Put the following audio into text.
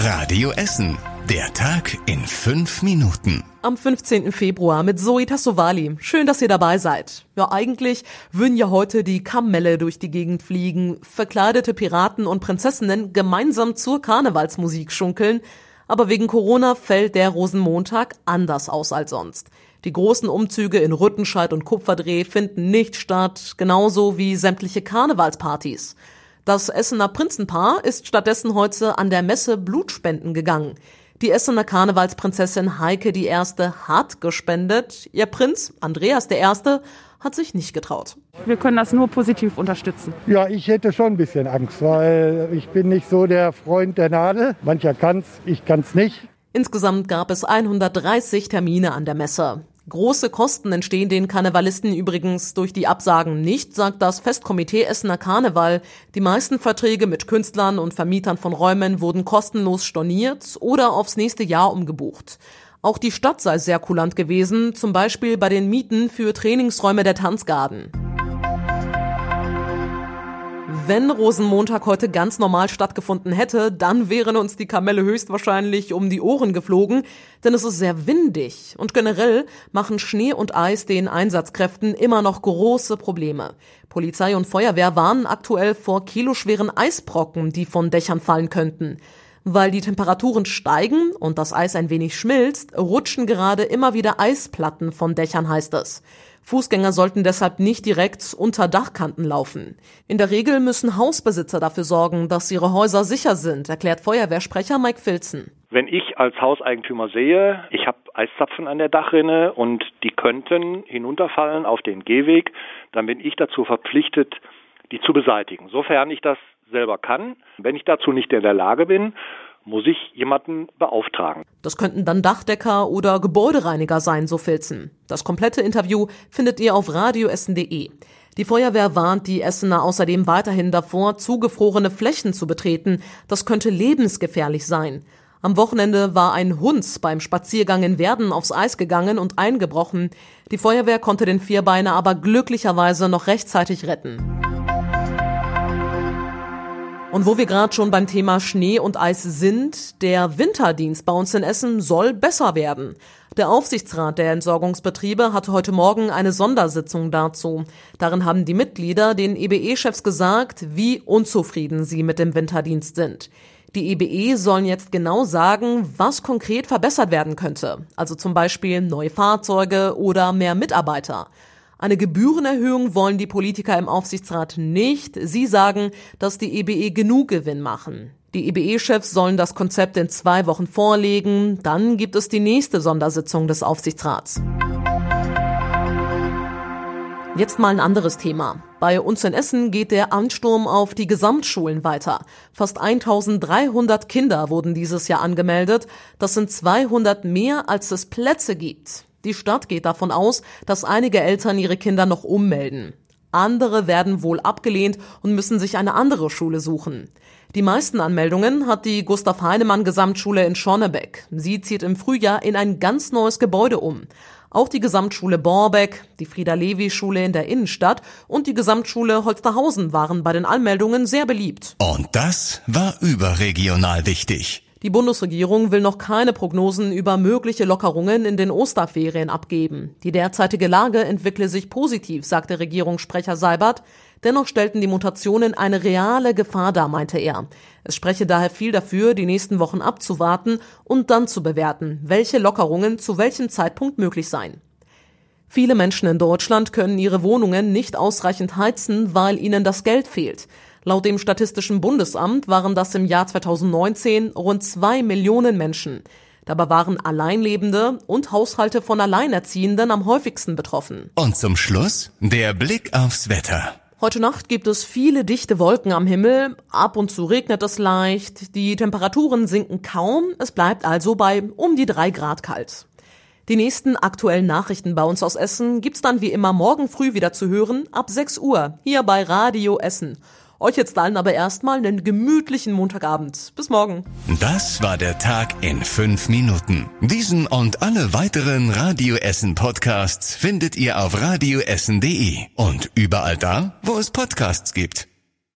Radio Essen. Der Tag in fünf Minuten. Am 15. Februar mit Zoe Tassovali. Schön, dass ihr dabei seid. Ja, eigentlich würden ja heute die Kamelle durch die Gegend fliegen, verkleidete Piraten und Prinzessinnen gemeinsam zur Karnevalsmusik schunkeln. Aber wegen Corona fällt der Rosenmontag anders aus als sonst. Die großen Umzüge in Rüttenscheid und Kupferdreh finden nicht statt, genauso wie sämtliche Karnevalspartys. Das Essener Prinzenpaar ist stattdessen heute an der Messe Blutspenden gegangen. Die Essener Karnevalsprinzessin Heike I. hat gespendet. Ihr Prinz Andreas I. hat sich nicht getraut. Wir können das nur positiv unterstützen. Ja, ich hätte schon ein bisschen Angst, weil ich bin nicht so der Freund der Nadel. Mancher kann's, ich kann's nicht. Insgesamt gab es 130 Termine an der Messe. Große Kosten entstehen den Karnevalisten übrigens durch die Absagen nicht, sagt das Festkomitee Essener Karneval. Die meisten Verträge mit Künstlern und Vermietern von Räumen wurden kostenlos storniert oder aufs nächste Jahr umgebucht. Auch die Stadt sei sehr kulant gewesen, zum Beispiel bei den Mieten für Trainingsräume der Tanzgarden. Wenn Rosenmontag heute ganz normal stattgefunden hätte, dann wären uns die Kamelle höchstwahrscheinlich um die Ohren geflogen, denn es ist sehr windig und generell machen Schnee und Eis den Einsatzkräften immer noch große Probleme. Polizei und Feuerwehr warnen aktuell vor kiloschweren Eisbrocken, die von Dächern fallen könnten. Weil die Temperaturen steigen und das Eis ein wenig schmilzt, rutschen gerade immer wieder Eisplatten von Dächern, heißt es. Fußgänger sollten deshalb nicht direkt unter Dachkanten laufen. In der Regel müssen Hausbesitzer dafür sorgen, dass ihre Häuser sicher sind, erklärt Feuerwehrsprecher Mike Filzen. Wenn ich als Hauseigentümer sehe, ich habe Eiszapfen an der Dachrinne und die könnten hinunterfallen auf den Gehweg, dann bin ich dazu verpflichtet, die zu beseitigen. Sofern ich das selber kann. Wenn ich dazu nicht in der Lage bin, muss ich jemanden beauftragen. Das könnten dann Dachdecker oder Gebäudereiniger sein, so Filzen. Das komplette Interview findet ihr auf radioessen.de. Die Feuerwehr warnt die Essener außerdem weiterhin davor, zugefrorene Flächen zu betreten. Das könnte lebensgefährlich sein. Am Wochenende war ein Hund beim Spaziergang in Werden aufs Eis gegangen und eingebrochen. Die Feuerwehr konnte den Vierbeiner aber glücklicherweise noch rechtzeitig retten. Und wo wir gerade schon beim Thema Schnee und Eis sind, der Winterdienst bei uns in Essen soll besser werden. Der Aufsichtsrat der Entsorgungsbetriebe hatte heute Morgen eine Sondersitzung dazu. Darin haben die Mitglieder den EBE-Chefs gesagt, wie unzufrieden sie mit dem Winterdienst sind. Die EBE sollen jetzt genau sagen, was konkret verbessert werden könnte. Also zum Beispiel neue Fahrzeuge oder mehr Mitarbeiter. Eine Gebührenerhöhung wollen die Politiker im Aufsichtsrat nicht. Sie sagen, dass die EBE genug Gewinn machen. Die EBE-Chefs sollen das Konzept in zwei Wochen vorlegen. Dann gibt es die nächste Sondersitzung des Aufsichtsrats. Jetzt mal ein anderes Thema. Bei uns in Essen geht der Ansturm auf die Gesamtschulen weiter. Fast 1300 Kinder wurden dieses Jahr angemeldet. Das sind 200 mehr, als es Plätze gibt. Die Stadt geht davon aus, dass einige Eltern ihre Kinder noch ummelden. Andere werden wohl abgelehnt und müssen sich eine andere Schule suchen. Die meisten Anmeldungen hat die Gustav Heinemann Gesamtschule in Schornebeck. Sie zieht im Frühjahr in ein ganz neues Gebäude um. Auch die Gesamtschule Borbeck, die Frieda-Levi-Schule in der Innenstadt und die Gesamtschule Holsterhausen waren bei den Anmeldungen sehr beliebt. Und das war überregional wichtig. Die Bundesregierung will noch keine Prognosen über mögliche Lockerungen in den Osterferien abgeben. Die derzeitige Lage entwickle sich positiv, sagte Regierungssprecher Seibert. Dennoch stellten die Mutationen eine reale Gefahr dar, meinte er. Es spreche daher viel dafür, die nächsten Wochen abzuwarten und dann zu bewerten, welche Lockerungen zu welchem Zeitpunkt möglich seien. Viele Menschen in Deutschland können ihre Wohnungen nicht ausreichend heizen, weil ihnen das Geld fehlt. Laut dem Statistischen Bundesamt waren das im Jahr 2019 rund zwei Millionen Menschen. Dabei waren Alleinlebende und Haushalte von Alleinerziehenden am häufigsten betroffen. Und zum Schluss der Blick aufs Wetter. Heute Nacht gibt es viele dichte Wolken am Himmel, ab und zu regnet es leicht, die Temperaturen sinken kaum, es bleibt also bei um die drei Grad kalt. Die nächsten aktuellen Nachrichten bei uns aus Essen gibt's dann wie immer morgen früh wieder zu hören, ab 6 Uhr, hier bei Radio Essen. Euch jetzt allen aber erstmal einen gemütlichen Montagabend. Bis morgen. Das war der Tag in fünf Minuten. Diesen und alle weiteren Radio Essen Podcasts findet ihr auf radioessen.de und überall da, wo es Podcasts gibt.